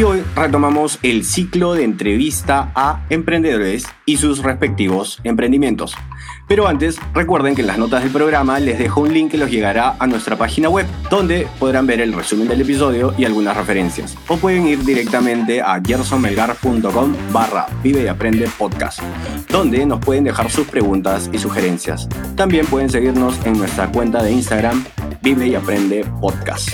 Y hoy retomamos el ciclo de entrevista a emprendedores y sus respectivos emprendimientos. Pero antes, recuerden que en las notas del programa les dejo un link que los llegará a nuestra página web, donde podrán ver el resumen del episodio y algunas referencias. O pueden ir directamente a gersonmelgar.com barra Vive y Aprende Podcast, donde nos pueden dejar sus preguntas y sugerencias. También pueden seguirnos en nuestra cuenta de Instagram, Vive y Aprende Podcast.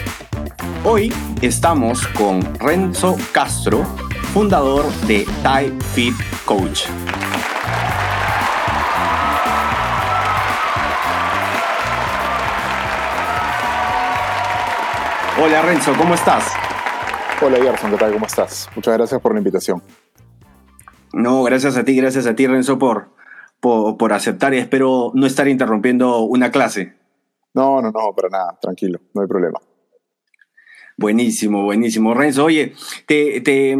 Hoy estamos con Renzo Castro, fundador de Thai Fit Coach. Hola Renzo, ¿cómo estás? Hola Gerson, ¿qué tal? ¿Cómo estás? Muchas gracias por la invitación. No, gracias a ti, gracias a ti Renzo por, por, por aceptar y espero no estar interrumpiendo una clase. No, no, no, para nada, tranquilo, no hay problema. Buenísimo, buenísimo. Renzo, oye, te, eh,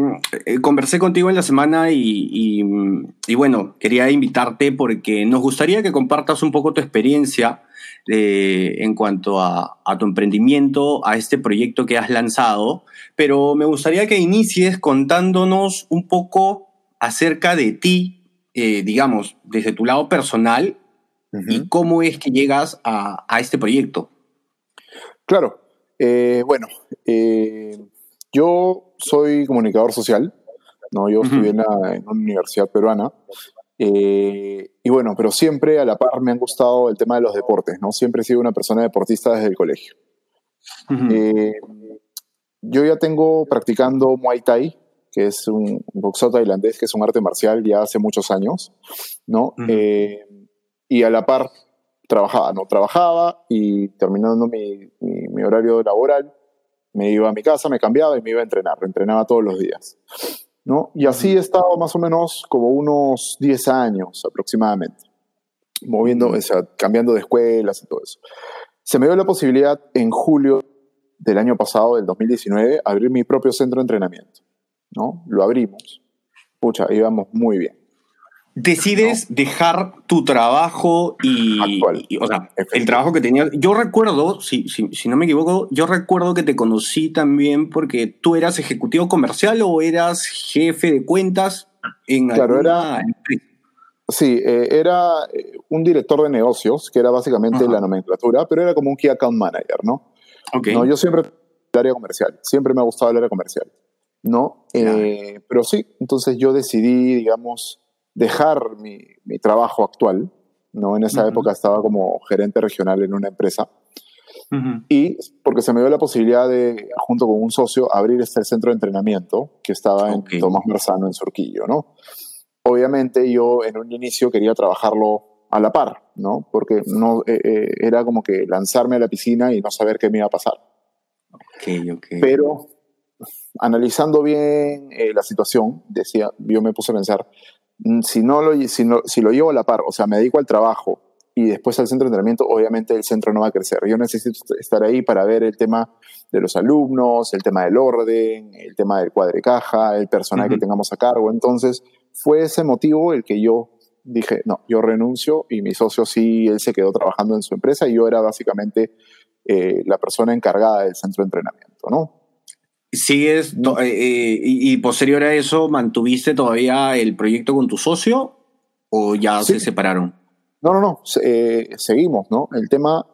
conversé contigo en la semana y, bueno, quería invitarte porque nos gustaría que compartas un poco tu experiencia eh, en cuanto a, tu emprendimiento, a este proyecto que has lanzado, pero me gustaría que inicies contándonos un poco acerca de ti, eh, digamos, desde tu lado personal y cómo es que llegas a, a este proyecto. Claro, eh, bueno, eh, yo soy comunicador social, ¿no? yo estudié en, una universidad peruana, eh, y bueno, pero siempre a la par me han gustado el tema de los deportes, ¿no? Siempre he sido una persona deportista desde el colegio. yo ya tengo practicando Muay Thai, que es un boxeo tailandés, que es un arte marcial ya hace muchos años, ¿no? y a la par trabajaba, ¿no? Trabajaba y terminando mi, mi, horario laboral, me iba a mi casa, me cambiaba y me iba a entrenar, entrenaba todos los días, ¿no? Y así he estado más o menos como unos 10 años aproximadamente, moviendo, o sea, cambiando de escuelas y todo eso. Se me dio la posibilidad en julio del año pasado, del 2019, abrir mi propio centro de entrenamiento, ¿no? Lo abrimos. Pucha, íbamos muy bien decides dejar tu trabajo y, o sea, el trabajo que tenías. Yo recuerdo, si, si, si, no me equivoco, yo recuerdo que te conocí también porque tú eras ejecutivo comercial o eras jefe de cuentas en claro, era, Sí, eh, era eh, un director de negocios, que era básicamente la nomenclatura, pero era como un Key Account Manager, ¿no? Okay. No, yo siempre el área comercial, siempre me ha gustado el área comercial, ¿no? Eh, pero sí, entonces yo decidí, digamos, dejar mi, mi trabajo actual, ¿no? En esa época estaba como gerente regional en una empresa. Y porque se me dio la posibilidad de, junto con un socio, abrir este centro de entrenamiento que estaba en Tomás Marzano, en Surquillo, ¿no? Obviamente yo en un inicio quería trabajarlo a la par, ¿no? Porque no, eh, eh, era como que lanzarme a la piscina y no saber qué me iba a pasar. Okay, okay. Pero analizando bien eh, la situación, decía, yo me puse a pensar, Mm, si, no lo, si, si lo llevo a la par, o sea, me dedico al trabajo y después al centro de entrenamiento, obviamente el centro no va a crecer. Yo necesito estar ahí para ver el tema de los alumnos, el tema del orden, el tema del cuadre caja, el personal que tengamos a cargo. Entonces, fue ese motivo el que yo dije, no, yo renuncio y mi socio sí, él se quedó trabajando en su empresa y yo era básicamente eh, la persona encargada del centro de entrenamiento, ¿no? ¿Sigues eh, eh, y, posterior a eso mantuviste todavía el proyecto con tu socio o ya se separaron? No, no, no, eh, seguimos, ¿no? El tema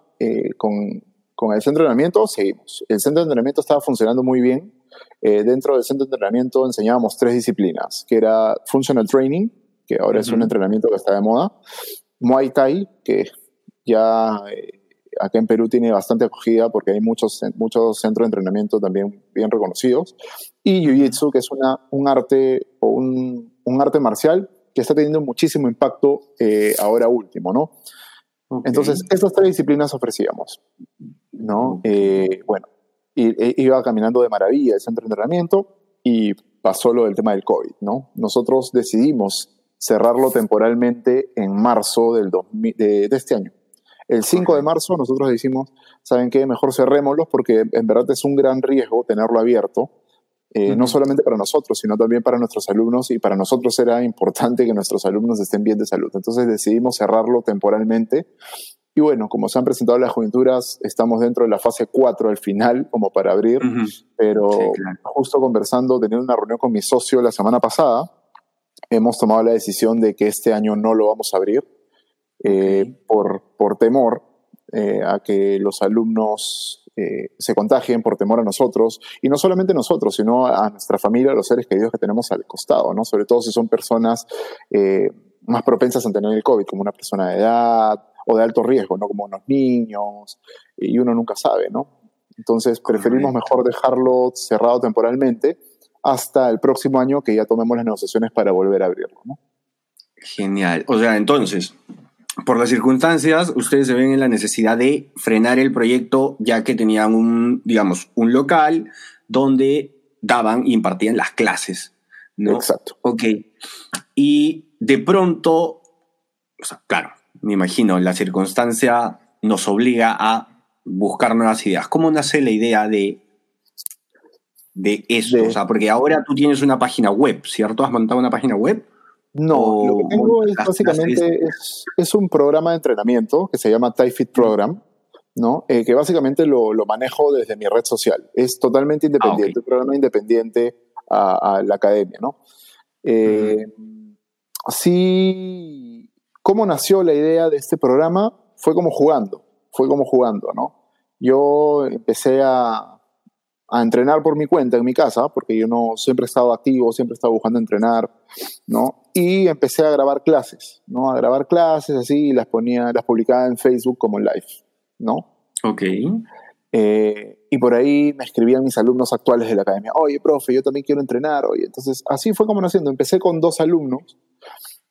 con, con, el centro de entrenamiento, seguimos. El centro de entrenamiento estaba funcionando muy bien. dentro del centro de entrenamiento enseñábamos tres disciplinas, que era Functional Training, que ahora es un entrenamiento que está de moda, Muay Thai, que ya acá en Perú tiene bastante acogida porque hay muchos, muchos centros de entrenamiento también bien reconocidos. Y Jiu-Jitsu, que es una, un arte o un, un, arte marcial que está teniendo muchísimo impacto eh, ahora último, ¿no? Entonces, estas tres disciplinas ofrecíamos, ¿no? Eh, bueno, e, iba caminando de maravilla el centro de entrenamiento y pasó lo del tema del COVID, ¿no? Nosotros decidimos cerrarlo temporalmente en marzo del de, este año. El 5 de marzo nosotros decimos, ¿saben qué? Mejor cerrémoslos porque en verdad es un gran riesgo tenerlo abierto, eh, no solamente para nosotros, sino también para nuestros alumnos y para nosotros era importante que nuestros alumnos estén bien de salud. Entonces decidimos cerrarlo temporalmente y bueno, como se han presentado las coyunturas, estamos dentro de la fase 4 al final, como para abrir, pero justo conversando, teniendo una reunión con mi socio la semana pasada, hemos tomado la decisión de que este año no lo vamos a abrir eh, por, por temor eh, a que los alumnos eh, se contagien, por temor a nosotros, y no solamente nosotros, sino a nuestra familia, a los seres queridos que tenemos al costado, ¿no? Sobre todo si son personas más propensas a tener el COVID, como una persona de edad, o de alto riesgo, ¿no? Como unos niños, y uno nunca sabe, ¿no? Entonces preferimos mejor dejarlo cerrado temporalmente hasta el próximo año que ya tomemos las negociaciones para volver a abrirlo, ¿no? Genial. O sea, entonces, por las circunstancias, ustedes se ven en la necesidad de frenar el proyecto ya que tenían un, digamos, un local donde daban y impartían las clases, ¿no? Exacto. Ok. Y de pronto, o sea, claro, me imagino, la circunstancia nos obliga a buscar nuevas ideas. ¿Cómo nace la idea de, de eso? O sea, porque ahora tú tienes una página web, ¿cierto? ¿Has montado una página web? No, lo que tengo es básicamente es, un programa de entrenamiento que se llama TyFit Program, ¿no? Eh, que básicamente lo, manejo desde mi red social. Es totalmente independiente, ah, un programa independiente a, la academia, ¿no? Eh, sí ¿Cómo nació la idea de este programa? Fue como jugando, fue como jugando, ¿no? Yo empecé a, a entrenar por mi cuenta en mi casa, porque yo no siempre he estado activo, siempre he estado buscando entrenar, ¿no? Y empecé a grabar clases, ¿no? A grabar clases así y las ponía, las publicaba en Facebook como live, ¿no? Ok. Eh, y por ahí me escribían mis alumnos actuales de la academia, oye, profe, yo también quiero entrenar, oye. Entonces, así fue como naciendo. Empecé con dos alumnos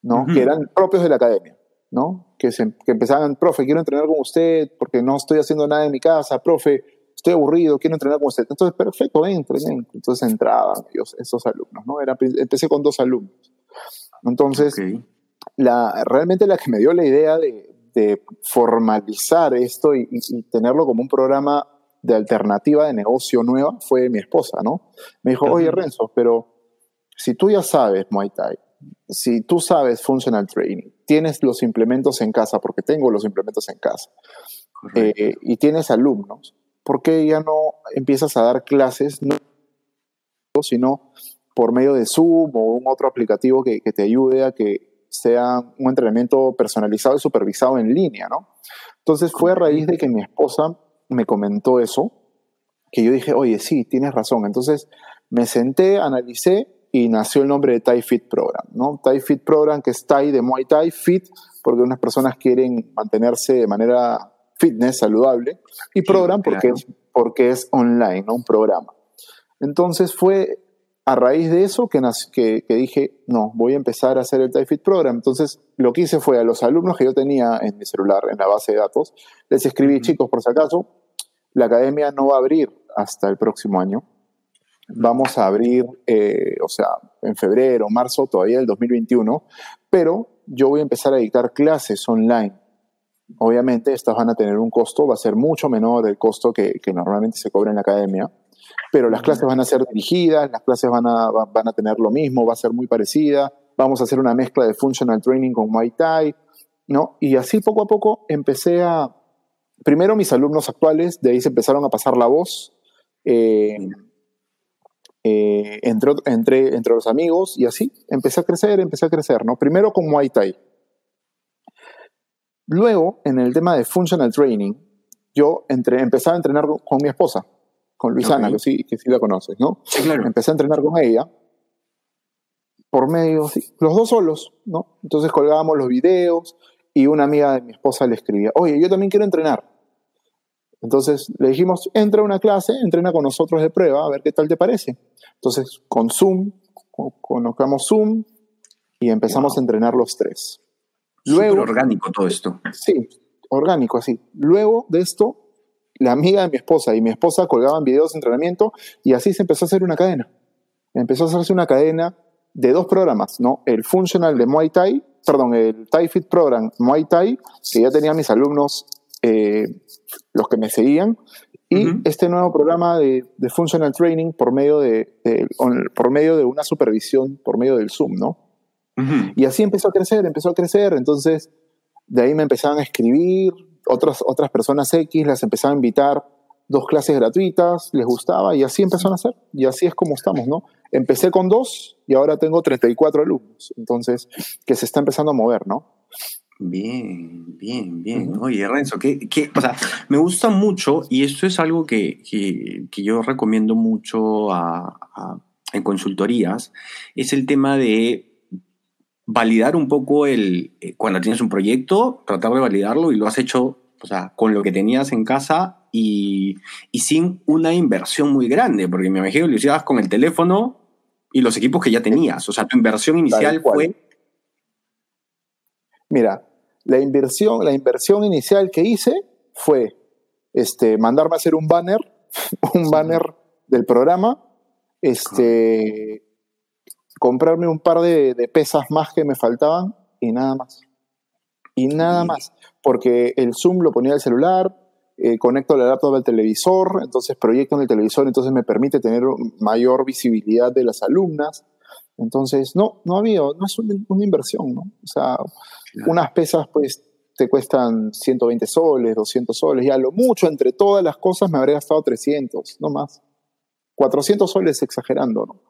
¿no? Que eran propios de la academia, ¿no? Que, se, que empezaban, profe, quiero entrenar con usted porque no estoy haciendo nada en mi casa, profe, estoy aburrido, quiero entrenar con usted. Entonces, perfecto, entre, Entonces entraban ellos, esos alumnos, ¿no? Era, empecé con dos alumnos. Entonces, la, realmente la que me dio la idea de, de formalizar esto y, tenerlo como un programa de alternativa de negocio nueva fue mi esposa, ¿no? Me dijo, oye Renzo, pero si tú ya sabes Muay Thai, si tú sabes functional training, tienes los implementos en casa, porque tengo los implementos en casa, eh, y tienes alumnos, ¿por qué ya no empiezas a dar clases, no, sino por medio de Zoom o un otro aplicativo que, te ayude a que sea un entrenamiento personalizado y supervisado en línea, ¿no? Entonces fue a raíz de que mi esposa me comentó eso, que yo dije, oye, sí, tienes razón. Entonces me senté, analicé y nació el nombre de Thai Fit Program, ¿no? Thai Fit Program, que es Thai de Muay Thai, Fit, porque unas personas quieren mantenerse de manera fitness, saludable, y Program porque, es, porque es online, ¿no? Un programa. Entonces fue a raíz de eso que, que, que, dije, no, voy a empezar a hacer el Thai Fit Program. Entonces lo que hice fue a los alumnos que yo tenía en mi celular, en la base de datos, les escribí, chicos, por si acaso, la academia no va a abrir hasta el próximo año vamos a abrir, eh, o sea, en febrero, marzo, todavía del 2021, pero yo voy a empezar a dictar clases online. Obviamente estas van a tener un costo, va a ser mucho menor el costo que, normalmente se cobra en la academia, pero las clases van a ser dirigidas, las clases van a, van a tener lo mismo, va a ser muy parecida, vamos a hacer una mezcla de functional training con Muay Thai, ¿no? Y así poco a poco empecé a, primero mis alumnos actuales, de ahí se empezaron a pasar la voz, eh, eh, entre, entre, entre los amigos y así empecé a crecer, empecé a crecer, ¿no? Primero con Muay Thai. Luego, en el tema de functional training, yo entré, empecé a entrenar con, mi esposa, con Luisana, que, sí, que sí la conoces, ¿no? claro. Empecé a entrenar con ella por medio, los dos solos, ¿no? Entonces colgábamos los videos y una amiga de mi esposa le escribía, oye, yo también quiero entrenar. Entonces le dijimos, entra a una clase, entrena con nosotros de prueba, a ver qué tal te parece. Entonces con Zoom, conozcamos Zoom y empezamos a entrenar los tres. Luego, orgánico todo esto. Sí, orgánico así. Luego de esto, la amiga de mi esposa y mi esposa colgaban videos de entrenamiento y así se empezó a hacer una cadena. Empezó a hacerse una cadena de dos programas, ¿no? El Functional de Muay Thai, perdón, el Thai Fit Program Muay Thai, que ya tenía mis alumnos, eh, los que me seguían, y este nuevo programa de, de, Functional Training por medio de, por medio de una supervisión, por medio del Zoom, ¿no? Y así empezó a crecer, empezó a crecer, entonces de ahí me empezaban a escribir, otras, otras personas X las empezaban a invitar dos clases gratuitas, les gustaba y así empezaron a hacer. Y así es como estamos, ¿no? Empecé con dos y ahora tengo 34 alumnos. Entonces, que se está empezando a mover, ¿no? Bien, bien, bien. Oye, Renzo, que, o sea, me gusta mucho y esto es algo que, que, yo recomiendo mucho en consultorías, es el tema de validar un poco el, eh, cuando tienes un proyecto, tratar de validarlo y lo has hecho, o sea, con lo que tenías en casa y, sin una inversión muy grande, porque me imagino que lo hicieras con el teléfono y los equipos que ya tenías. O sea, tu inversión inicial fue... Mira, la inversión, la inversión inicial que hice fue este, mandarme a hacer un banner, un banner del programa, este, comprarme un par de, de pesas más que me faltaban y nada más. Y nada más, porque el Zoom lo ponía el celular, eh, conecto la laptop al televisor, entonces proyecto en el televisor, entonces me permite tener mayor visibilidad de las alumnas. Entonces, no, no había, no es una, inversión, ¿no? O sea, unas pesas pues te cuestan 120 soles, 200 soles, ya lo mucho entre todas las cosas me habría gastado 300, no más. 400 soles exagerando, ¿no?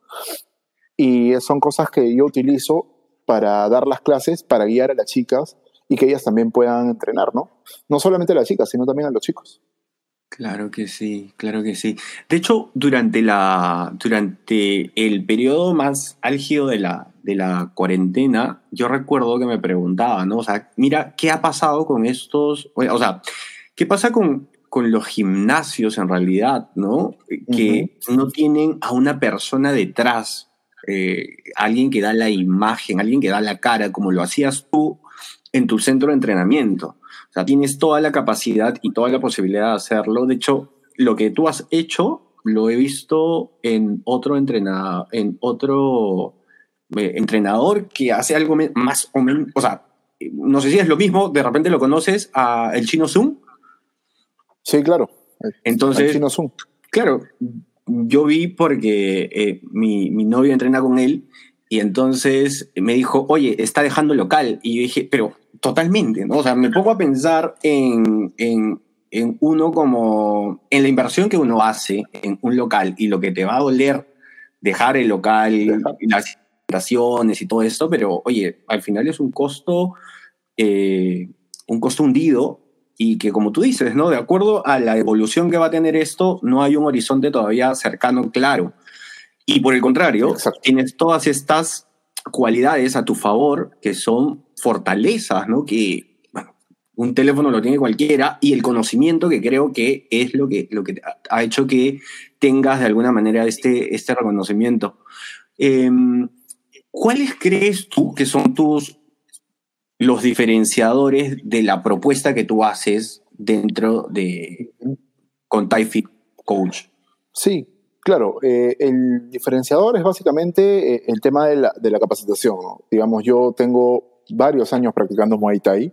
Y son cosas que yo utilizo para dar las clases, para guiar a las chicas y que ellas también puedan entrenar, ¿no? No solamente a las chicas, sino también a los chicos. Claro que sí, claro que sí. De hecho, durante, la, durante el periodo más álgido de la, de la cuarentena, yo recuerdo que me preguntaba, ¿no? O sea, mira, ¿qué ha pasado con estos, o sea, qué pasa con, con los gimnasios en realidad, ¿no? Que no tienen a una persona detrás, eh, alguien que da la imagen, alguien que da la cara, como lo hacías tú en tu centro de entrenamiento. O sea, tienes toda la capacidad y toda la posibilidad de hacerlo. De hecho, lo que tú has hecho lo he visto en otro entrenador, en otro eh, entrenador que hace algo más o menos, o sea, no sé si es lo mismo, de repente lo conoces a el chino Zoom. Sí, claro. Entonces, el chino Zoom. Claro, yo vi porque eh, mi, mi novio entrena con él y entonces me dijo, oye, está dejando local. Y yo dije, pero totalmente, ¿no? O sea, me pongo a pensar en, en, en, uno como, en la inversión que uno hace en un local y lo que te va a doler dejar el local, y las y todo esto, pero oye, al final es un costo, eh, un costo hundido y que como tú dices, ¿no? De acuerdo a la evolución que va a tener esto, no hay un horizonte todavía cercano, claro. Y por el contrario, tienes todas estas cualidades a tu favor que son fortalezas, ¿no? Que, bueno, un teléfono lo tiene cualquiera y el conocimiento que creo que es lo que, lo que ha hecho que tengas de alguna manera este, este reconocimiento. Em, ¿Cuáles crees tú que son tus los diferenciadores de la propuesta que tú haces dentro de con TyFit Coach? Sí, Claro, eh, el diferenciador es básicamente eh, el tema de la, de la capacitación. Digamos, yo tengo varios años practicando Muay Thai,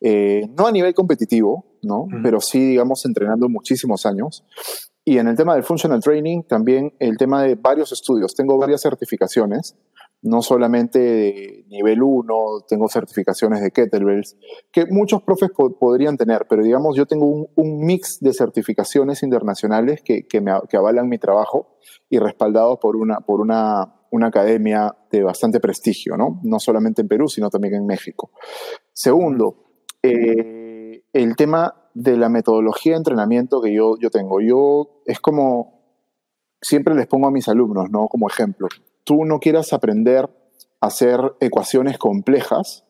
eh, no a nivel competitivo, ¿no? pero sí, digamos, entrenando muchísimos años. Y en el tema del functional training, también el tema de varios estudios. Tengo varias certificaciones no solamente nivel 1, tengo certificaciones de kettlebells, que muchos profes podrían tener, pero digamos yo tengo un, mix de certificaciones internacionales que, que, me, avalan mi trabajo y respaldados por, una, por una, una, academia de bastante prestigio, ¿no? no solamente en Perú, sino también en México. Segundo, eh, el tema de la metodología de entrenamiento que yo, yo tengo. Yo es como, siempre les pongo a mis alumnos, ¿no? Como ejemplo tú no quieras aprender a hacer ecuaciones complejas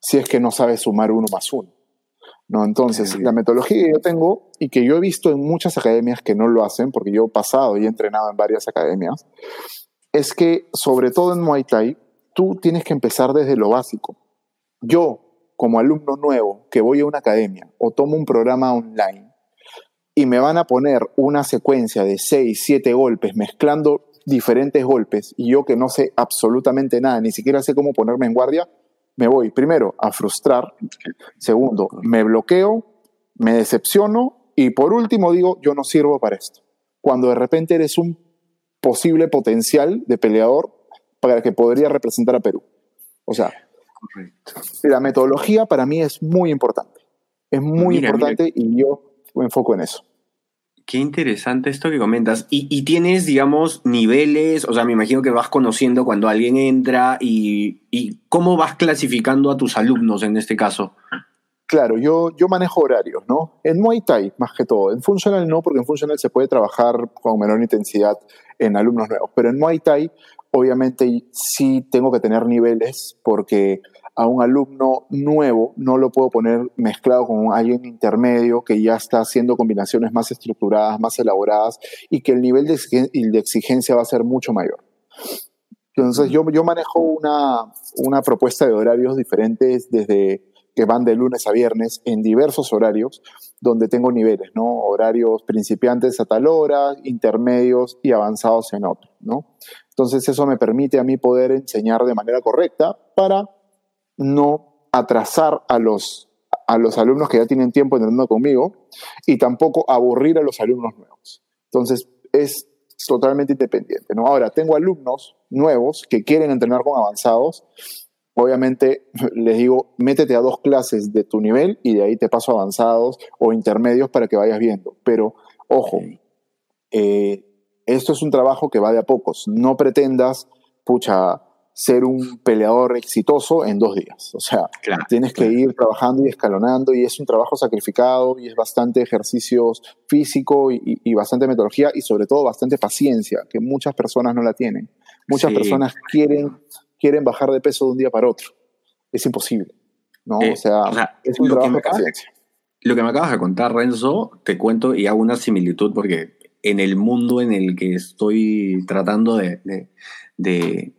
si es que no sabes sumar uno más uno. ¿no? Entonces, la metodología que yo tengo y que yo he visto en muchas academias que no lo hacen, porque yo he pasado y he entrenado en varias academias, es que sobre todo en Muay Thai, tú tienes que empezar desde lo básico. Yo, como alumno nuevo que voy a una academia o tomo un programa online, y me van a poner una secuencia de 6, 7 golpes mezclando diferentes golpes y yo que no sé absolutamente nada, ni siquiera sé cómo ponerme en guardia, me voy primero a frustrar, segundo, me bloqueo, me decepciono y por último digo, yo no sirvo para esto. Cuando de repente eres un posible potencial de peleador para que podría representar a Perú. O sea, la metodología para mí es muy importante. Es muy importante y yo me enfoco en eso. Qué interesante esto que comentas. Y, tienes, digamos, niveles, o sea, me imagino que vas conociendo cuando alguien entra y, cómo vas clasificando a tus alumnos en este caso. Claro, yo, yo manejo horarios, ¿no? En Muay Thai, más que todo. En Funcional no, porque en Funcional se puede trabajar con menor intensidad en alumnos nuevos. Pero en Muay Thai, obviamente, sí tengo que tener niveles porque a un alumno nuevo no lo puedo poner mezclado con alguien intermedio que ya está haciendo combinaciones más estructuradas, más elaboradas y que el nivel de exigencia va a ser mucho mayor. Entonces yo, yo manejo una, una propuesta de horarios diferentes desde que van de lunes a viernes en diversos horarios donde tengo niveles, ¿no? Horarios principiantes a tal hora, intermedios y avanzados en otro, ¿no? Entonces eso me permite a mí poder enseñar de manera correcta para no atrasar a los, a los alumnos que ya tienen tiempo entrenando conmigo y tampoco aburrir a los alumnos nuevos. Entonces, es totalmente independiente. ¿no? Ahora, tengo alumnos nuevos que quieren entrenar con avanzados. Obviamente, les digo, métete a dos clases de tu nivel y de ahí te paso avanzados o intermedios para que vayas viendo. Pero, ojo, eh, esto es un trabajo que va de a pocos. No pretendas, pucha, ser un peleador exitoso en dos días. O sea, tienes que ir trabajando y escalonando y es un trabajo sacrificado y es bastante ejercicio físico y, bastante metodología y sobre todo bastante paciencia, que muchas personas no la tienen. Muchas personas quieren, quieren bajar de peso de un día para otro. Es imposible. ¿no? Eh, o, sea, es un trabajo de paciencia. Lo que me acabas de contar, Renzo, te cuento y hago una similitud porque en el mundo en el que estoy tratando de, de de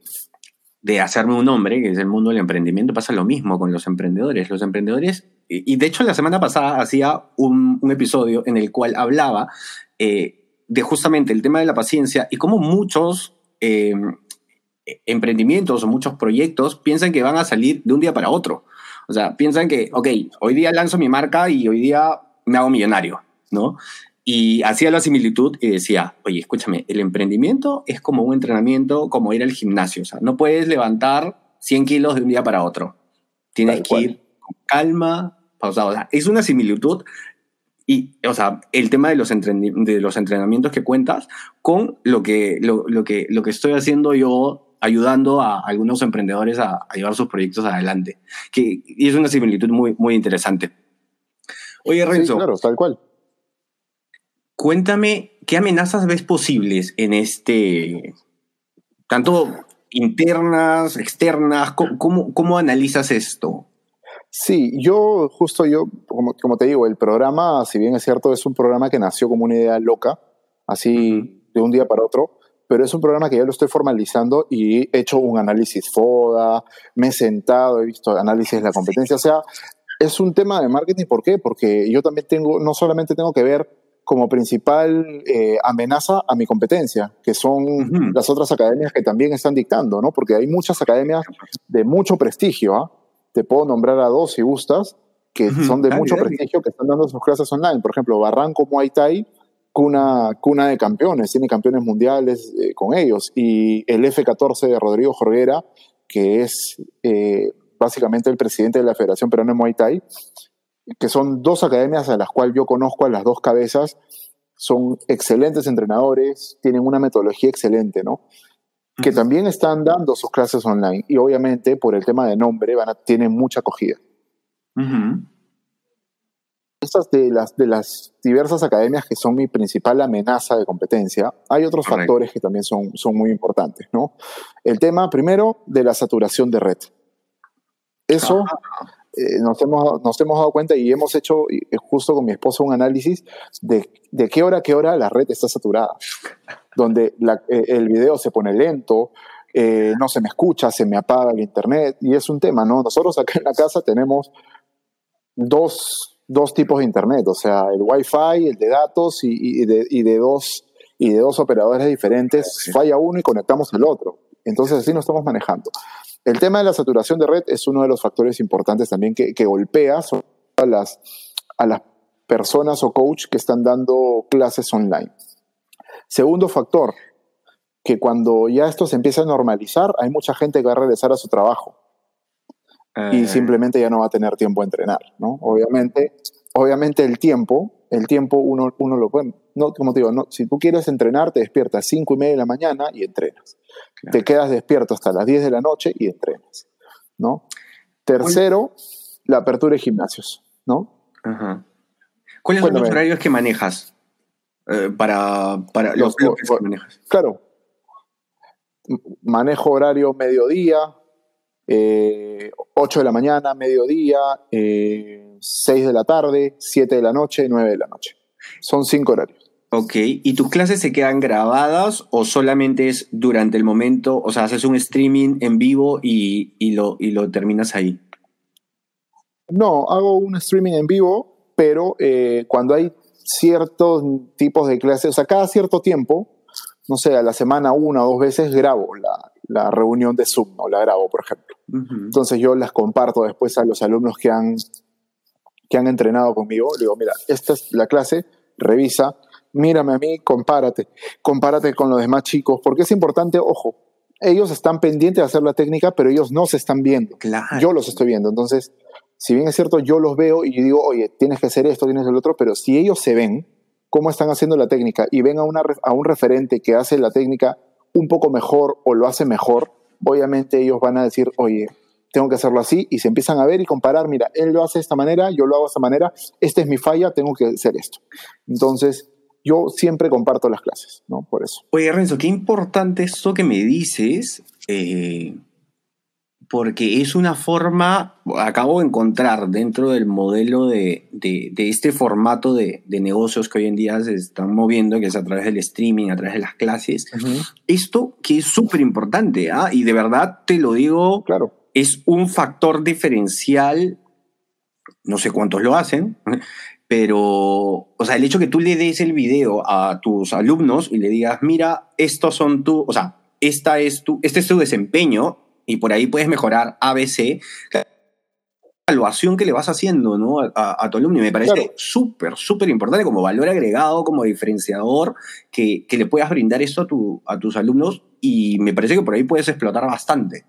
hacerme un hombre, que es el mundo del emprendimiento, pasa lo mismo con los emprendedores. Los emprendedores, y de hecho la semana pasada hacía un, episodio en el cual hablaba eh, de justamente el tema de la paciencia y cómo muchos em, emprendimientos o muchos proyectos piensan que van a salir de un día para otro. O sea, piensan que, ok, hoy día lanzo mi marca y hoy día me hago millonario, ¿no? Y hacía la similitud y decía, oye, escúchame, el emprendimiento es como un entrenamiento, como ir al gimnasio. O sea, no puedes levantar 100 kilos de un día para otro. Tienes que ir con calma, pausado. O sea, es una similitud y, o sea, el tema de los, de los entrenamientos que cuentas con lo que, lo, que, lo que estoy haciendo yo ayudando a algunos emprendedores a, llevar sus proyectos adelante. Que, y es una similitud muy, muy interesante. Oye, Renzo. claro, tal cual. Cuéntame, ¿qué amenazas ves posibles en este, tanto internas, externas? ¿Cómo, cómo, analizas esto? Sí, yo justo yo, como, como, te digo, el programa, si bien es cierto, es un programa que nació como una idea loca, así de un día para otro, pero es un programa que ya lo estoy formalizando y he hecho un análisis FODA, me he sentado, he visto análisis de la competencia, o sea, es un tema de marketing, ¿por qué? Porque yo también tengo, no solamente tengo que ver como principal eh, amenaza a mi competencia, que son las otras academias que también están dictando, ¿no? Porque hay muchas academias de mucho prestigio, ¿ah? Te puedo nombrar a dos si gustas, que son de mucho prestigio, que están dando sus clases online. Por ejemplo, Barranco Muay Thai, cuna, cuna de campeones, tiene campeones mundiales eh, con ellos. Y el F-14 de Rodrigo Jorguera, que es eh, básicamente el presidente de la Federación Peruana de Muay Thai, que son dos academias a las cuales yo conozco a las dos cabezas, son excelentes entrenadores, tienen una metodología excelente, ¿no? Que también están dando sus clases online y obviamente por el tema de nombre van a, tienen mucha acogida. Estas de las, de las diversas academias que son mi principal amenaza de competencia, hay otros factores que también son, son muy importantes, ¿no? El tema, primero, de la saturación de red. Eso eh, nos, hemos, nos hemos dado cuenta y hemos hecho justo con mi esposo un análisis de, de qué hora qué hora la red está saturada, donde eh, el video se pone lento, eh, no se me escucha, se me apaga el internet y es un tema, ¿no? Nosotros acá en la casa tenemos dos, dos tipos de internet, o sea, el Wi-Fi, el de datos y, de, dos, y de dos operadores diferentes, falla uno y conectamos el otro. Entonces así nos estamos manejando. El tema de la saturación de red es uno de los factores importantes también que, golpea a las, a las personas o coach que están dando clases online. Segundo factor, que cuando ya esto se empieza a normalizar, hay mucha gente que va a regresar a su trabajo y eh. simplemente ya no va a tener tiempo a entrenar, ¿no? Obviamente, obviamente el tiempo, el tiempo uno, uno lo puede, no, como te digo, no, si tú quieres entrenar, te despiertas a 5 y media de la mañana y entrenas. Te quedas despierto hasta las 10 de la noche y entrenas, ¿no? Tercero, la apertura de gimnasios, ¿no? ¿Cuáles son los horarios que manejas eh, para, para los, bloques que manejas? Claro, manejo horario mediodía, 8 eh, de la mañana, mediodía, 6 eh, de la tarde, 7 de la noche, 9 de la noche. Son 5 horarios. Ok, ¿y tus clases se quedan grabadas o solamente es durante el momento? O sea, haces un streaming en vivo y, lo, y lo terminas ahí. No, hago un streaming en vivo, pero eh, cuando hay ciertos tipos de clases, o sea, cada cierto tiempo, no sé, a la semana una o dos veces grabo la, la reunión de Zoom, ¿no? La grabo, por ejemplo. Entonces yo las comparto después a los alumnos que han, que han entrenado conmigo. Le digo, mira, esta es la clase, revisa, mírame a mí, compárate, compárate con los demás chicos, porque es importante, ojo, ellos están pendientes de hacer la técnica, pero ellos no se están viendo. Yo los estoy viendo. Entonces, si bien es cierto, yo los veo y digo, oye, tienes que hacer esto, tienes el otro, pero si ellos se ven cómo están haciendo la técnica y ven a, una, a un referente que hace la técnica un poco mejor o lo hace mejor, obviamente ellos van a decir, oye, tengo que hacerlo así, y se empiezan a ver y comparar, mira, él lo hace de esta manera, yo lo hago de esta manera, esta es mi falla, tengo que hacer esto. Entonces, yo siempre comparto las clases, ¿no? Por eso. Oye, Renzo, qué importante esto que me dices, eh, porque es una forma, acabo de encontrar dentro del modelo de, este formato de, negocios que hoy en día se están moviendo, que es a través del streaming, a través de las clases, esto que es súper importante, ¿ah? y de verdad te lo digo, claro. es un factor diferencial, no sé cuántos lo hacen, pero, o sea, el hecho que tú le des el video a tus alumnos y le digas, mira, estos son tú, o sea, esta es tu, este es tu desempeño y por ahí puedes mejorar ABC, la evaluación que le vas haciendo ¿no? a, tu alumno. Y me parece súper, súper importante como valor agregado, como diferenciador, que, que, le puedas brindar esto a, tu, a tus alumnos y me parece que por ahí puedes explotar bastante.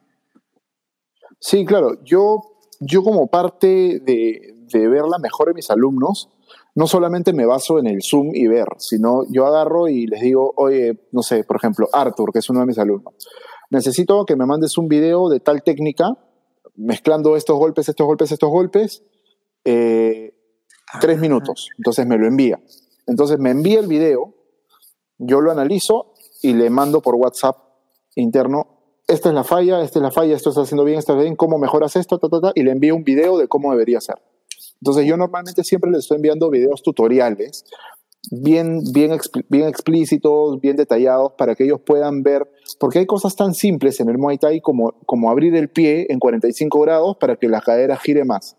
Sí, claro. Yo, yo como parte de, de verla mejor en mis alumnos, no solamente me baso en el Zoom y ver, sino yo agarro y les digo, oye, no sé, por ejemplo, Arthur, que es uno de mis alumnos necesito que me mandes un video de tal técnica, mezclando estos golpes, estos golpes, estos golpes, eh, tres minutos. Entonces me lo envía. Entonces me envía el video, yo lo analizo y le mando por WhatsApp interno, esta es la falla, esta es la falla, esto está haciendo bien, esto está bien, ¿cómo mejoras esto? y le envío un video de cómo debería ser. Entonces yo normalmente siempre les estoy enviando videos tutoriales bien, bien, bien explícitos, bien detallados, para que ellos puedan ver, porque hay cosas tan simples en el Muay Thai como, como abrir el pie en 45 grados para que la cadera gire más.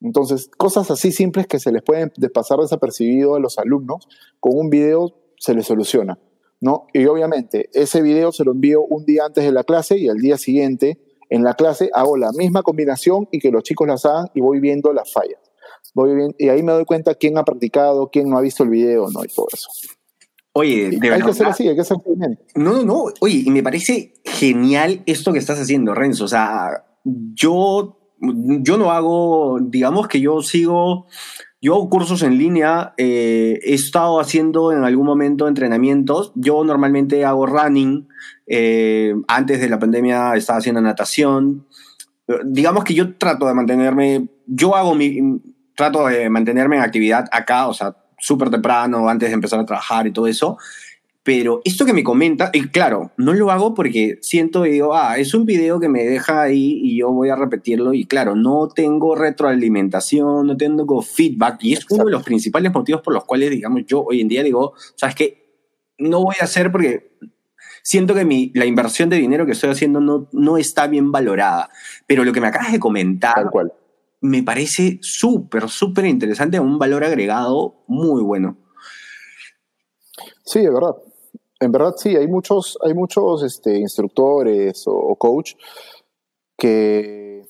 Entonces, cosas así simples que se les pueden pasar desapercibido a los alumnos, con un video se les soluciona. ¿no? Y obviamente, ese video se lo envío un día antes de la clase y al día siguiente en la clase hago la misma combinación y que los chicos las hagan y voy viendo las fallas voy bien, y ahí me doy cuenta quién ha practicado, quién no ha visto el video, ¿no? Y todo eso. Oye, de verdad. Hay que hacer así, hay que hacer No, no, no. Oye, y me parece genial esto que estás haciendo, Renzo. O sea, yo, yo no hago, digamos que yo sigo, yo hago cursos en línea, eh, he estado haciendo en algún momento entrenamientos. Yo normalmente hago running. Eh, antes de la pandemia estaba haciendo natación. Digamos que yo trato de mantenerme, yo hago mi, trato de mantenerme en actividad acá, o sea, súper temprano, antes de empezar a trabajar y todo eso. Pero esto que me comenta, y claro, no lo hago porque siento y digo, ah, es un video que me deja ahí y yo voy a repetirlo. Y claro, no tengo retroalimentación, no tengo feedback. Y es uno de los principales motivos por los cuales, digamos, yo hoy en día digo, ¿sabes qué? No voy a hacer porque siento que mi, la inversión de dinero que estoy haciendo no, no está bien valorada. Pero lo que me acabas de comentar, Tal cual me parece súper, súper interesante, un valor agregado muy bueno. Sí, de verdad. En verdad sí, hay muchos, hay muchos este, instructores o, coach que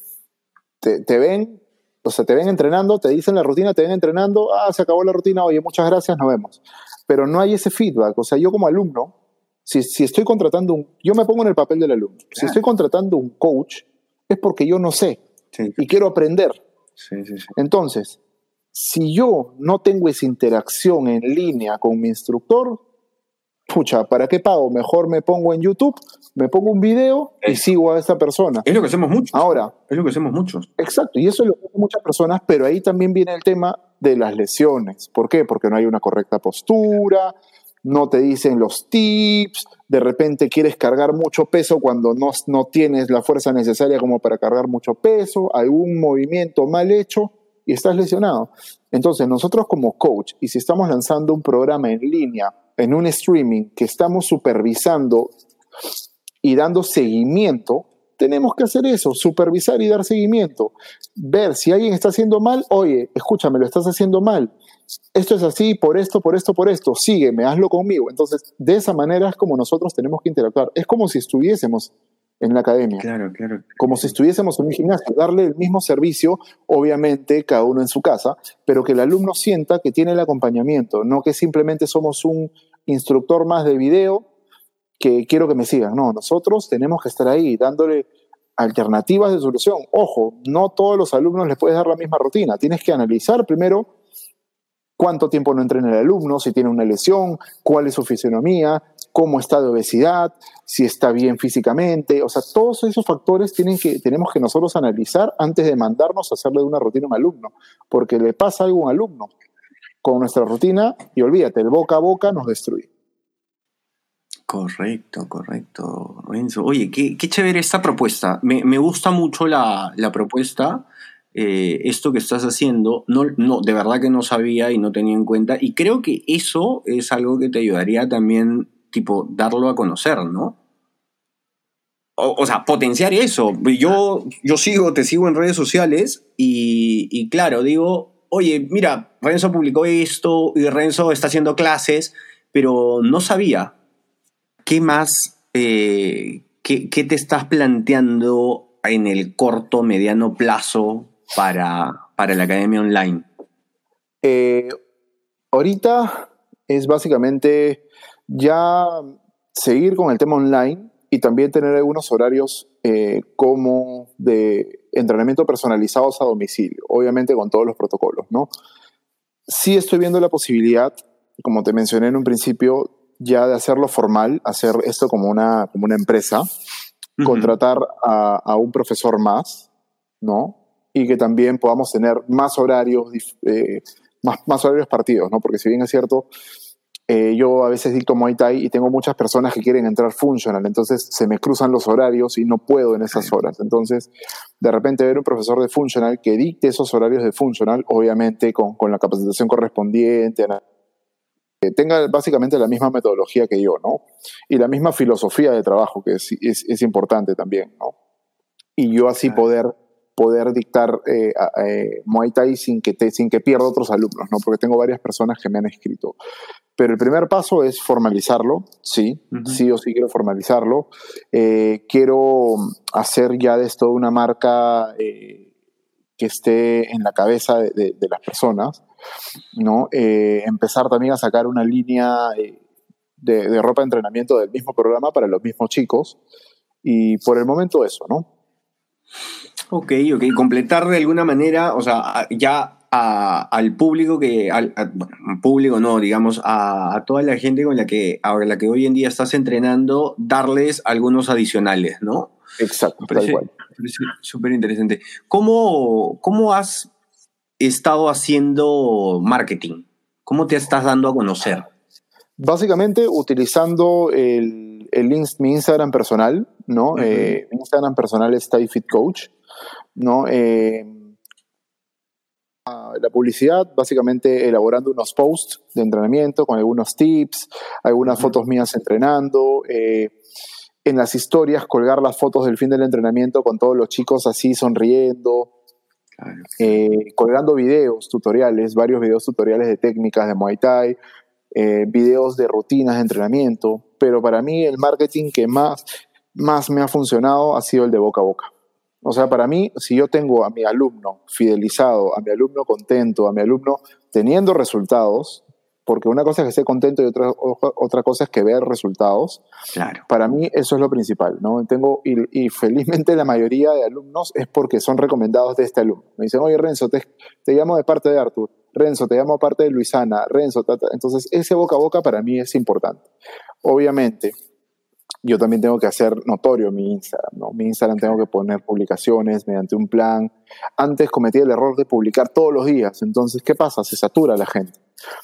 te, ven, o sea, te ven entrenando, te dicen la rutina, te ven entrenando, ah, se acabó la rutina, oye, muchas gracias, nos vemos. Pero no hay ese feedback. O sea, yo como alumno, si, si estoy contratando un, yo me pongo en el papel del alumno. Si estoy contratando un coach, es porque yo no sé y quiero aprender. Entonces, si yo no tengo esa interacción en línea con mi instructor, pucha, ¿para qué pago? Mejor me pongo en YouTube, me pongo un video y sigo a esa persona. Es lo que hacemos muchos. Ahora. Es lo que hacemos muchos. Exacto, y eso es lo que hacen muchas personas, pero ahí también viene el tema de las lesiones. ¿Por qué? Porque no hay una correcta postura, no te dicen los tips, de repente quieres cargar mucho peso cuando no, no tienes la fuerza necesaria como para cargar mucho peso, algún movimiento mal hecho y estás lesionado. Entonces, nosotros como coach, y si estamos lanzando un programa en línea, en un streaming que estamos supervisando y dando seguimiento, tenemos que hacer eso, supervisar y dar seguimiento. Ver si alguien está haciendo mal, oye, escúchame, lo estás haciendo mal. Esto es así, por esto, por esto, por esto. Sígueme, hazlo conmigo. Entonces, de esa manera es como nosotros tenemos que interactuar. Es como si estuviésemos en la academia. Claro, claro. Como si estuviésemos en un gimnasio, darle el mismo servicio, obviamente cada uno en su casa, pero que el alumno sienta que tiene el acompañamiento, no que simplemente somos un instructor más de video que quiero que me sigan. No, nosotros tenemos que estar ahí dándole alternativas de solución. Ojo, no todos los alumnos les puedes dar la misma rutina. Tienes que analizar primero cuánto tiempo no entrena el alumno, si tiene una lesión, cuál es su fisionomía, cómo está de obesidad, si está bien físicamente. O sea, todos esos factores tienen que, tenemos que nosotros analizar antes de mandarnos a hacerle una rutina a un alumno, porque le pasa algo a un alumno con nuestra rutina y olvídate, el boca a boca nos destruye. Correcto, correcto, Renzo. Oye, qué, chévere esta propuesta. Me, gusta mucho la, propuesta. Eh, esto que estás haciendo, no, no, de verdad que no sabía y no tenía en cuenta. Y creo que eso es algo que te ayudaría también tipo, darlo a conocer, ¿no? O, sea, potenciar eso. Yo, yo sigo, te sigo en redes sociales y, claro, digo, oye, mira, Renzo publicó esto y Renzo está haciendo clases, pero no sabía. ¿Qué más, eh, qué, te estás planteando en el corto, mediano plazo para, para la academia online? Eh, ahorita es básicamente ya seguir con el tema online y también tener algunos horarios eh, como de entrenamiento personalizados a domicilio, obviamente con todos los protocolos, ¿no? Sí estoy viendo la posibilidad, como te mencioné en un principio, ya de hacerlo formal, hacer esto como una, como una empresa, contratar a, un profesor más, ¿no? Y que también podamos tener más horarios, eh, más, más horarios partidos, ¿no? Porque si bien es cierto, eh, yo a veces dicto Muay Thai y tengo muchas personas que quieren entrar funcional, entonces se me cruzan los horarios y no puedo en esas horas. Entonces, de repente ver un profesor de funcional que dicte esos horarios de funcional, obviamente con, con la capacitación correspondiente, que tenga básicamente la misma metodología que yo, ¿no? Y la misma filosofía de trabajo, que es, es, es importante también, ¿no? Y yo así poder poder dictar eh, eh, Muay Thai sin que, te, sin que pierda otros alumnos, ¿no? Porque tengo varias personas que me han escrito. Pero el primer paso es formalizarlo, sí, sí o sí quiero formalizarlo. Eh, quiero hacer ya de esto una marca que esté en la cabeza de, las personas, ¿no? empezar también a sacar una línea de, de ropa de entrenamiento del mismo programa para los mismos chicos. Y por el momento eso, ¿no? Ok, ok. Completar de alguna manera, o sea, ya al público que, al, público no, digamos, a, toda la gente con la que, ahora la que hoy en día estás entrenando, darles algunos adicionales, ¿no? Exacto, tal cual. Súper interesante. ¿Cómo, ¿Cómo has estado haciendo marketing? ¿Cómo te estás dando a conocer? Básicamente utilizando el, el mi Instagram personal, ¿no? Eh, mi Instagram personal es Fit Coach. ¿No? Eh, la publicidad, básicamente elaborando unos posts de entrenamiento con algunos tips, algunas fotos mías entrenando, eh, en las historias colgar las fotos del fin del entrenamiento con todos los chicos así sonriendo, eh, colgando videos, tutoriales, varios videos tutoriales de técnicas de Muay Thai, eh, videos de rutinas de entrenamiento, pero para mí el marketing que más, más me ha funcionado ha sido el de boca a boca. O sea, para mí, si yo tengo a mi alumno fidelizado, a mi alumno contento, a mi alumno teniendo resultados, porque una cosa es que esté contento y otra, otra cosa es que ver resultados. Claro. Para mí eso es lo principal, ¿no? Tengo, y, felizmente la mayoría de alumnos es porque son recomendados de este alumno. Me dicen, oye Renzo, te, te llamo de parte de Artur, Renzo, te llamo de parte de Luisana, Renzo, entonces ese boca a boca para mí es importante. Obviamente, yo también tengo que hacer notorio mi Instagram, ¿no? Mi Instagram tengo que poner publicaciones mediante un plan. Antes cometí el error de publicar todos los días, entonces, ¿qué pasa? Se satura la gente.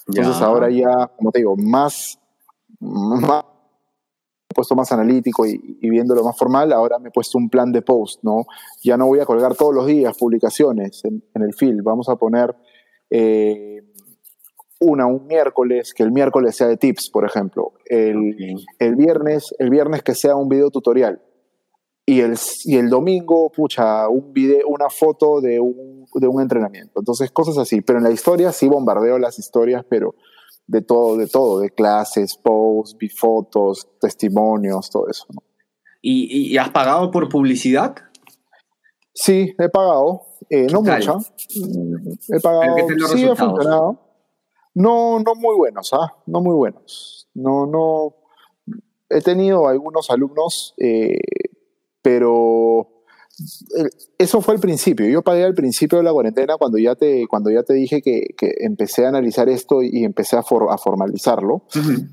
Entonces ahora ya, como te digo, más, más puesto más analítico y, y, viéndolo más formal, ahora me he puesto un plan de post, ¿no? Ya no voy a colgar todos los días publicaciones en, en el feed, vamos a poner eh, una un miércoles, que el miércoles sea de tips, por ejemplo. El, el, viernes, el viernes que sea un video tutorial. Y el, y el domingo, pucha, un video, una foto de un, de un entrenamiento. Entonces, cosas así. Pero en la historia sí bombardeo las historias, pero de todo, de todo, de clases, posts, fotos, testimonios, todo eso. ¿Y, ¿Y, has pagado por publicidad? Sí, he pagado. Eh, no mucha. He pagado. Sí, ha funcionado. No, no muy buenos, ¿ah? No muy buenos. No, no. He tenido algunos alumnos, eh, pero eso fue el principio. Yo pagué al principio de la cuarentena cuando ya te, cuando ya te dije que, que empecé a analizar esto y empecé a, a formalizarlo.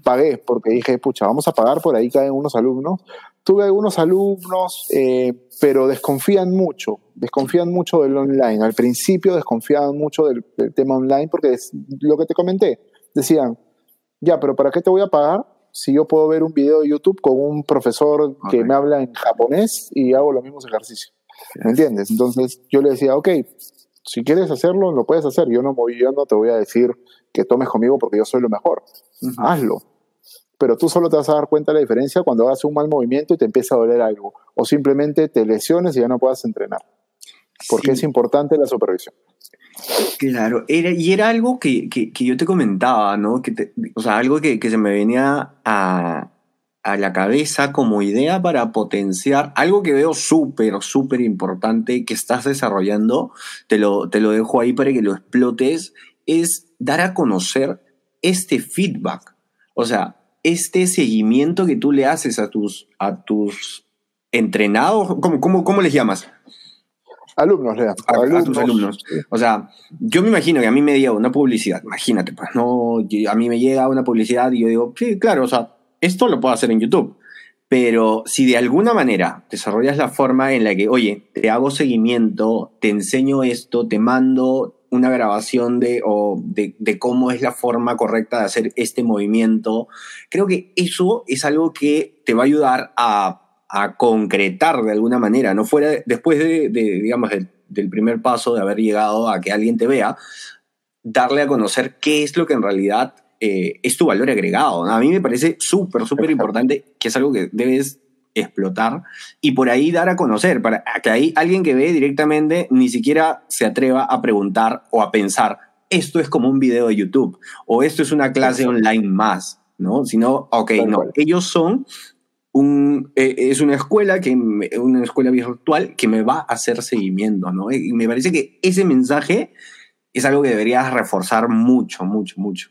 Pagué porque dije, pucha, vamos a pagar, por ahí caen unos alumnos. Tuve algunos alumnos, eh, pero desconfían mucho, desconfían mucho del online. Al principio desconfiaban mucho del, tema online porque es lo que te comenté. Decían, ya, pero ¿para qué te voy a pagar si yo puedo ver un video de YouTube con un profesor que me habla en japonés y hago los mismos ejercicios? ¿Me entiendes? Entonces yo le decía, ok, si quieres hacerlo, lo puedes hacer. Yo no, yo no te voy a decir que tomes conmigo porque yo soy lo mejor. Hazlo pero tú solo te vas a dar cuenta de la diferencia cuando hagas un mal movimiento y te empieza a doler algo, o simplemente te lesiones y ya no puedas entrenar, porque es importante la supervisión. Claro, era, y era algo que, que, yo te comentaba, ¿no? Que o sea, algo que, que se me venía a, a, la cabeza como idea para potenciar algo que veo súper, súper importante que estás desarrollando, te lo, te lo dejo ahí para que lo explotes, es dar a conocer este feedback. O sea, este seguimiento que tú le haces a tus, a tus entrenados, ¿cómo, cómo, cómo les llamas? Alumnos, A, a, tus alumnos. O sea, yo me imagino que a mí me llega una publicidad, imagínate, pues, no, a mí me llega una publicidad y yo digo, sí, claro, o sea, esto lo puedo hacer en YouTube. Pero si de alguna manera desarrollas la forma en la que, oye, te hago seguimiento, te enseño esto, te mando una grabación de, o de, cómo es la forma correcta de hacer este movimiento. Creo que eso es algo que te va a ayudar a, concretar de alguna manera, no fuera después de, digamos, del, primer paso de haber llegado a que alguien te vea, darle a conocer qué es lo que en realidad eh, es tu valor agregado. A mí me parece súper, súper importante, que es algo que debes explotar y por ahí dar a conocer, para que ahí alguien que ve directamente ni siquiera se atreva a preguntar o a pensar, esto es como un video de YouTube o esto es una clase online más, ¿no? Sino, ok, no, ellos son un, eh, es una escuela, que, una escuela virtual que me va a hacer seguimiento, ¿no? Y me parece que ese mensaje es algo que deberías reforzar mucho, mucho, mucho.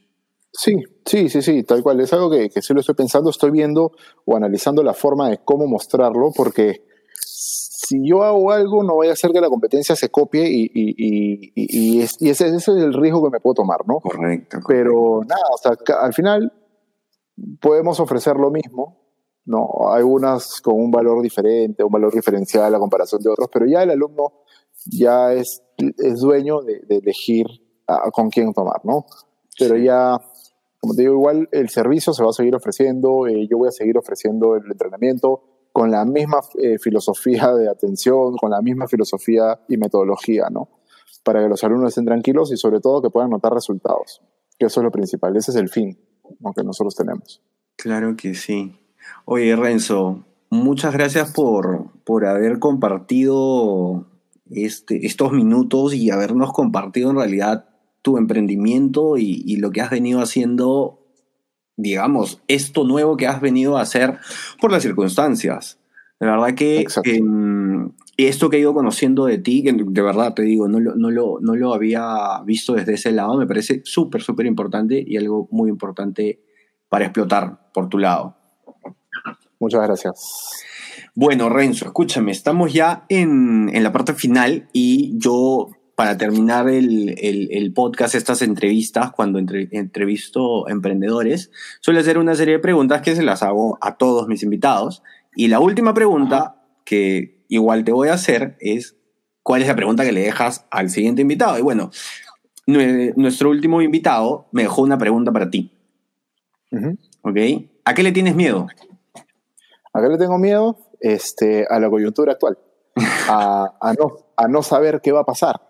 Sí, sí, sí, sí, tal cual. Es algo que, que sí lo estoy pensando, estoy viendo o analizando la forma de cómo mostrarlo, porque si yo hago algo, no voy a hacer que la competencia se copie y, y, y, y ese, ese, es el riesgo que me puedo tomar, ¿no? Correcto. Pero nada, o sea, al final podemos ofrecer lo mismo, ¿no? Algunas con un valor diferente, un valor diferencial a comparación de otros, pero ya el alumno ya es, es dueño de, de elegir con quién tomar, ¿no? Pero ya como te digo, igual el servicio se va a seguir ofreciendo, eh, yo voy a seguir ofreciendo el entrenamiento con la misma eh, filosofía de atención, con la misma filosofía y metodología, ¿no? Para que los alumnos estén tranquilos y sobre todo que puedan notar resultados, que eso es lo principal, ese es el fin que nosotros tenemos. Claro que sí. Oye, Renzo, muchas gracias por, por haber compartido este, estos minutos y habernos compartido en realidad tu emprendimiento y, lo que has venido haciendo, digamos, esto nuevo que has venido a hacer por las circunstancias. De verdad que em, esto que he ido conociendo de ti, que de verdad te digo, no lo, no lo, no lo había visto desde ese lado, me parece súper, súper importante y algo muy importante para explotar por tu lado. Muchas gracias. Bueno, Renzo, escúchame, estamos ya en, la parte final y yo, para terminar el, podcast, estas entrevistas, cuando entrevisto emprendedores, suelo hacer una serie de preguntas que se las hago a todos mis invitados. Y la última pregunta que igual te voy a hacer es, ¿cuál es la pregunta que le dejas al siguiente invitado? Y bueno, nuestro último invitado me dejó una pregunta para ti. ¿Ok? ¿A qué le tienes miedo? ¿A qué le tengo miedo? Este, a la coyuntura actual. A, no, a no saber qué va a pasar.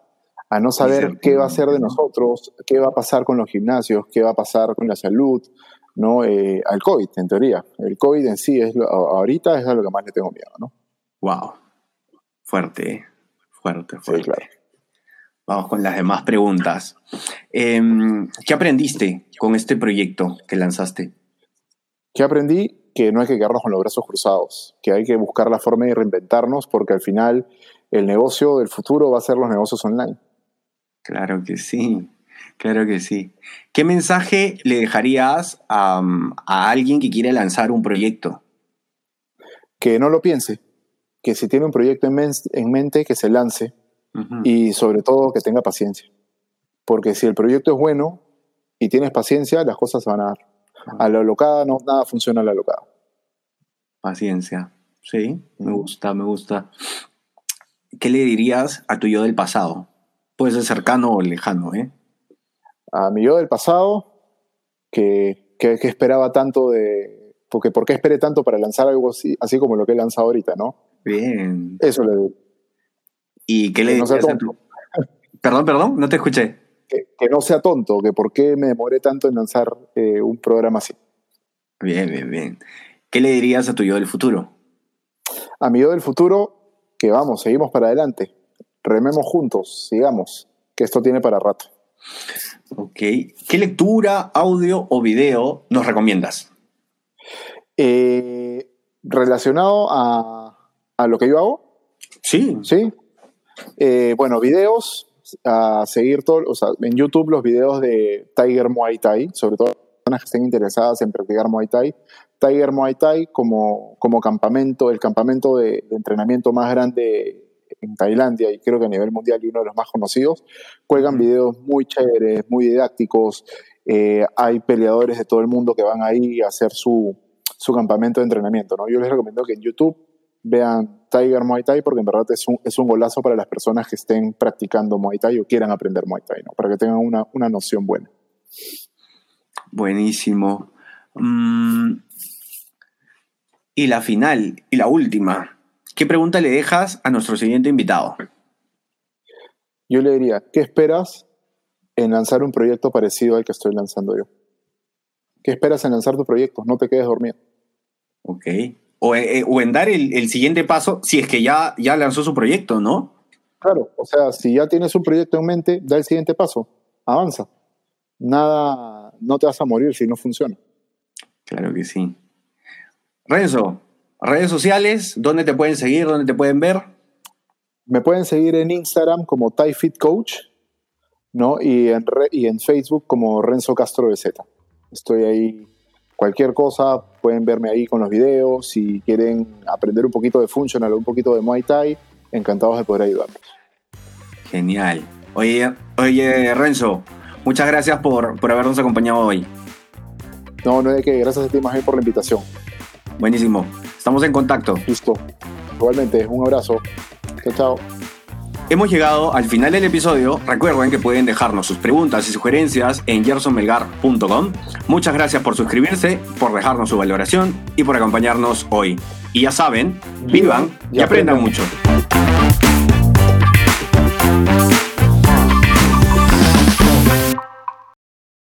A no saber qué va a ser de nosotros, qué va a pasar con los gimnasios, qué va a pasar con la salud, ¿no? Eh, al COVID, en teoría. El COVID en sí, es ahorita es a lo que más le tengo miedo, ¿no? Wow. Fuerte, fuerte, fuerte. Sí, claro. Vamos con las demás preguntas. Em, ¿Qué aprendiste con este proyecto que lanzaste? ¿Qué aprendí? Que no hay que quedarnos con los brazos cruzados, que hay que buscar la forma de reinventarnos porque al final el negocio del futuro va a ser los negocios online. Claro que sí. Claro que sí. ¿Qué mensaje le dejarías a, alguien que quiere lanzar un proyecto? Que no lo piense, que si tiene un proyecto en, mente, que se lance y sobre todo que tenga paciencia. Porque si el proyecto es bueno y tienes paciencia, las cosas se van a dar. A la locada no, nada funciona a la locada. Paciencia, sí, me gusta, me gusta. ¿Qué le dirías a tu yo del pasado? Puede ser cercano o lejano, ¿eh? a mi yo del pasado, que, que, esperaba tanto de... Porque, ¿Por qué esperé tanto para lanzar algo así, así como lo que he lanzado ahorita, no? Bien. Eso le digo. ¿Y qué le digo? Perdón, perdón, no te escuché. Que, no sea tonto, que por qué me demoré tanto en lanzar eh, un programa así. Bien, bien, bien. ¿Qué le dirías a tu yo del futuro? A mi yo del futuro, que vamos, seguimos para adelante. Rememos juntos, sigamos, que esto tiene para rato. Ok. ¿Qué lectura, audio o video nos recomiendas? Eh, relacionado a, lo que yo hago. Sí. Sí. Eh, bueno, videos, a seguir todo, o sea, en YouTube los videos de Tiger Muay Thai, sobre todo personas que estén interesadas en practicar Muay Thai. Tiger Muay Thai como, como campamento, el campamento de entrenamiento más grande en Tailandia y creo que a nivel mundial y uno de los más conocidos, cuelgan videos muy chéveres, muy didácticos. Eh, hay peleadores de todo el mundo que van ahí a hacer su, su campamento de entrenamiento. ¿no? Yo les recomiendo que en YouTube vean Tiger Muay Thai porque en verdad es un, es un golazo para las personas que estén practicando Muay Thai o quieran aprender Muay Thai, ¿no? para que tengan una, una noción buena. Buenísimo. Mm. Y la final, y la última, ¿Qué pregunta le dejas a nuestro siguiente invitado? Yo le diría, ¿qué esperas en lanzar un proyecto parecido al que estoy lanzando yo? ¿Qué esperas en lanzar tu proyecto? No te quedes dormido. Ok. O, eh, en dar el, siguiente paso si es que ya, ya lanzó su proyecto, ¿no? Claro, o sea, si ya tienes un proyecto en mente, da el siguiente paso, avanza. Nada, no te vas a morir si no funciona. Claro que sí. Renzo, Redes sociales, ¿dónde te pueden seguir? ¿Dónde te pueden ver? Me pueden seguir en Instagram como ThaiFit Coach, ¿no? Y en, y en Facebook como Renzo Castro de Z. Estoy ahí. Cualquier cosa, pueden verme ahí con los videos. Si quieren aprender un poquito de Functional o un poquito de Muay Thai, encantados de poder ayudarlos. Genial. Oye, oye Renzo, muchas gracias por, por habernos acompañado hoy. No, no de que. Gracias a ti más bien por la invitación. Buenísimo. Estamos en contacto. Listo. Igualmente, un abrazo. Chao, chao. Hemos llegado al final del episodio. Recuerden que pueden dejarnos sus preguntas y sugerencias en gersonmelgar.com. Muchas gracias por suscribirse, por dejarnos su valoración y por acompañarnos hoy. Y ya saben, vivan y, aprendan mucho.